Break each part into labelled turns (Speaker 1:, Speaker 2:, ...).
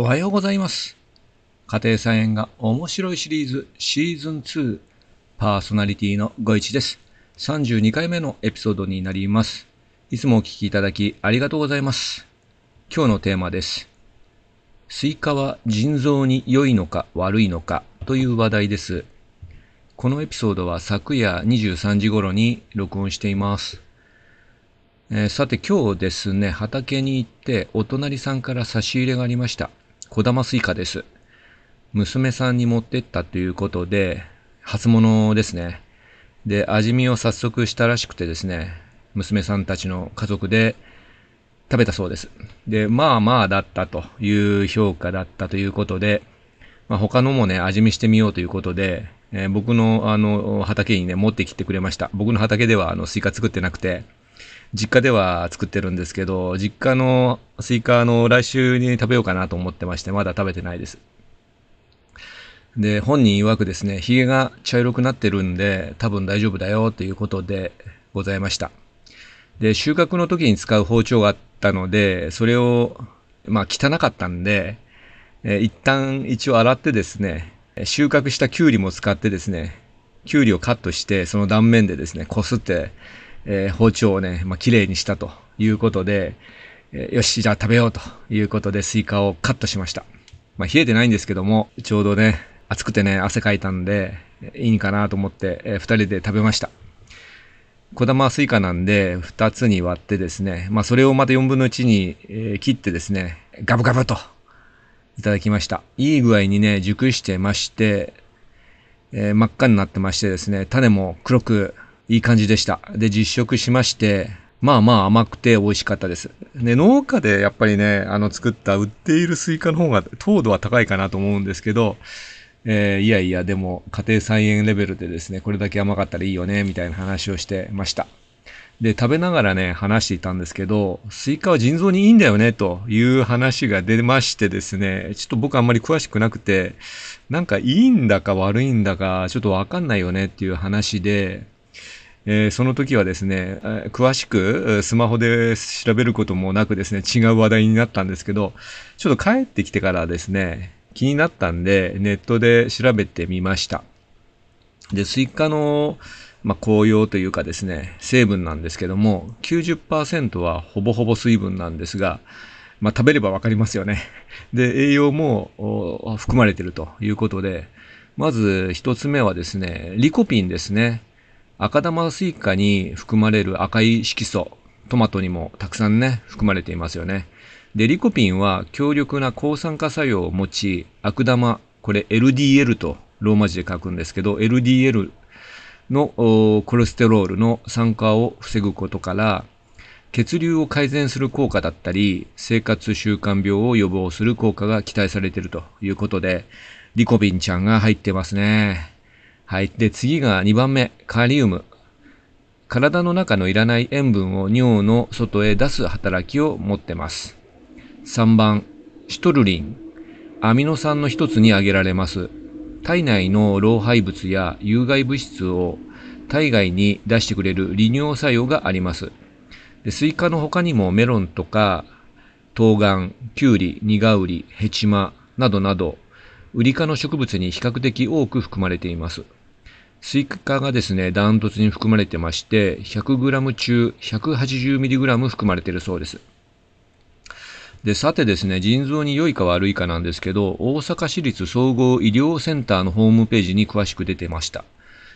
Speaker 1: おはようございます。家庭菜園が面白いシリーズシーズン2パーソナリティのごいちです。32回目のエピソードになります。いつもお聞きいただきありがとうございます。今日のテーマです。スイカは腎臓に良いのか悪いのかという話題です。このエピソードは昨夜23時頃に録音しています。えーさて今日ですね、畑に行ってお隣さんから差し入れがありました。小玉スイカです。娘さんに持ってったということで、初物ですね。で、味見を早速したらしくてですね、娘さんたちの家族で食べたそうです。で、まあまあだったという評価だったということで、まあ、他のもね、味見してみようということで、えー僕のあの畑にね、持ってきてくれました。僕の畑ではあのスイカ作ってなくて、実家では作ってるんですけど、実家のスイカの来週に食べようかなと思ってまして、まだ食べてないです。で、本人曰くですね、髭が茶色くなってるんで、多分大丈夫だよということでございました。で、収穫の時に使う包丁があったので、それを、まあ汚かったんで、え一旦一応洗ってですね、収穫したキュウリも使ってですね、キュウリをカットして、その断面でですね、こすって、えー包丁をね、まあ綺麗にしたということで、えーよし、じゃあ食べようということでスイカをカットしました。まあ冷えてないんですけども、ちょうどね、暑くてね、汗かいたんで、いいんかなと思って、えー二人で食べました。小玉スイカなんで、二つに割ってですね、まあそれをまた四分の一に、えー切ってですね、ガブガブといただきました。いい具合にね、熟してまして、えー真っ赤になってましてですね、種も黒くいい感じでした。で、実食しまして、まあまあ甘くて美味しかったです。で、農家でやっぱりね、あの作った売っているスイカの方が糖度は高いかなと思うんですけど、えーいやいや、でも家庭菜園レベルでですね、これだけ甘かったらいいよね、みたいな話をしてました。で、食べながらね、話していたんですけど、スイカは腎臓にいいんだよね、という話が出ましてですね、ちょっと僕あんまり詳しくなくて、なんかいいんだか悪いんだか、ちょっとわかんないよねっていう話で、えーその時はですね、え詳しくスマホで調べることもなくですね、違う話題になったんですけど、ちょっと帰ってきてからですね、気になったんで、ネットで調べてみました。で、スイカの、まあ、効用というかですね、成分なんですけども、90%はほぼほぼ水分なんですが、まあ、食べればわかりますよね。で、栄養も含まれてるということで、まず一つ目はですね、リコピンですね。赤玉スイカに含まれる赤い色素、トマトにもたくさんね、含まれていますよね。で、リコピンは強力な抗酸化作用を持ち、悪玉、これ LDL とローマ字で書くんですけど、LDL のコレステロールの酸化を防ぐことから、血流を改善する効果だったり、生活習慣病を予防する効果が期待されているということで、リコピンちゃんが入ってますね。はい。で、次が2番目、カリウム。体の中のいらない塩分を尿の外へ出す働きを持ってます。3番、シトルリン。アミノ酸の一つに挙げられます。体内の老廃物や有害物質を体外に出してくれる利尿作用があります。でスイカの他にもメロンとか、冬瓜、キュウリ、ニガウリ、ヘチマなどなど、ウリ科の植物に比較的多く含まれています。スイカがですね、ダントツに含まれてまして、100g 中 180mg 含まれているそうです。で、さてですね、腎臓に良いか悪いかなんですけど、大阪市立総合医療センターのホームページに詳しく出てました。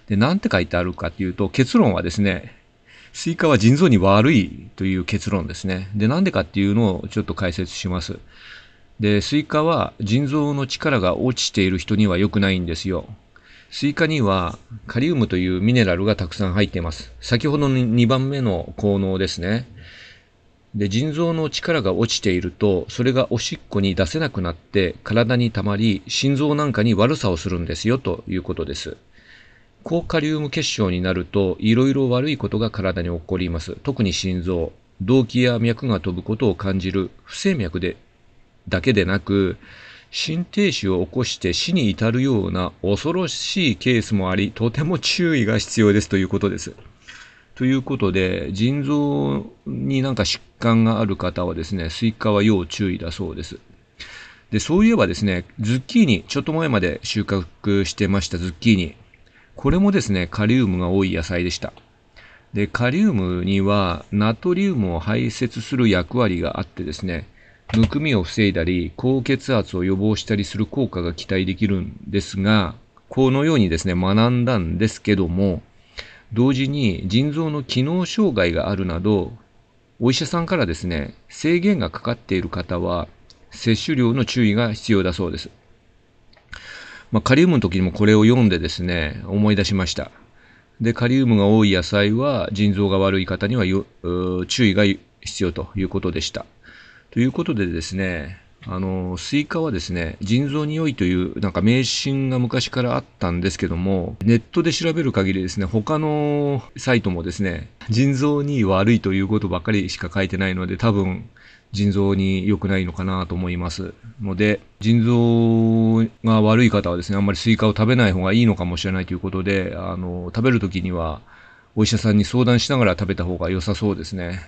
Speaker 1: で、なんて書いてあるかっていうと、結論はですね、スイカは腎臓に悪いという結論ですね。で、なんでかっていうのをちょっと解説します。で、スイカは腎臓の力が落ちている人には良くないんですよ。スイカにはカリウムというミネラルがたくさん入っています。先ほどの2番目の効能ですね。で、腎臓の力が落ちていると、それがおしっこに出せなくなって体に溜まり、心臓なんかに悪さをするんですよということです。高カリウム血症になると、いろいろ悪いことが体に起こります。特に心臓、動悸や脈が飛ぶことを感じる不整脈で、だけでなく、心停止を起こして死に至るような恐ろしいケースもあり、とても注意が必要ですということです。ということで、腎臓になんか疾患がある方はですね、スイカは要注意だそうです。で、そういえばですね、ズッキーニ、ちょっと前まで収穫してましたズッキーニ。これもですね、カリウムが多い野菜でした。で、カリウムにはナトリウムを排泄する役割があってですね、むくみを防いだり、高血圧を予防したりする効果が期待できるんですが、このようにですね、学んだんですけども、同時に腎臓の機能障害があるなど、お医者さんからですね、制限がかかっている方は、摂取量の注意が必要だそうです。まあ、カリウムの時にもこれを読んでですね、思い出しました。で、カリウムが多い野菜は腎臓が悪い方には注意が必要ということでした。ということでですね、あの、スイカはですね、腎臓に良いというなんか迷信が昔からあったんですけども、ネットで調べる限りですね、他のサイトもですね、腎臓に悪いということばっかりしか書いてないので、多分、腎臓に良くないのかなと思いますので、腎臓が悪い方はですね、あんまりスイカを食べない方がいいのかもしれないということで、あの、食べるときには、お医者さんに相談しながら食べた方が良さそうですね。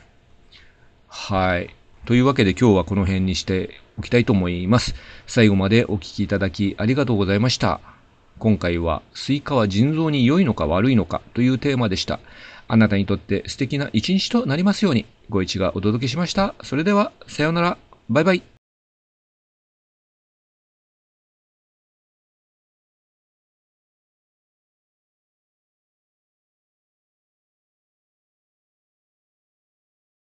Speaker 1: はい。というわけで今日はこの辺にしておきたいと思います。最後までお聴きいただきありがとうございました。今回はスイカは腎臓に良いのか悪いのかというテーマでした。あなたにとって素敵な一日となりますように、ごいちがお届けしました。それでは、さようなら。バイバイ。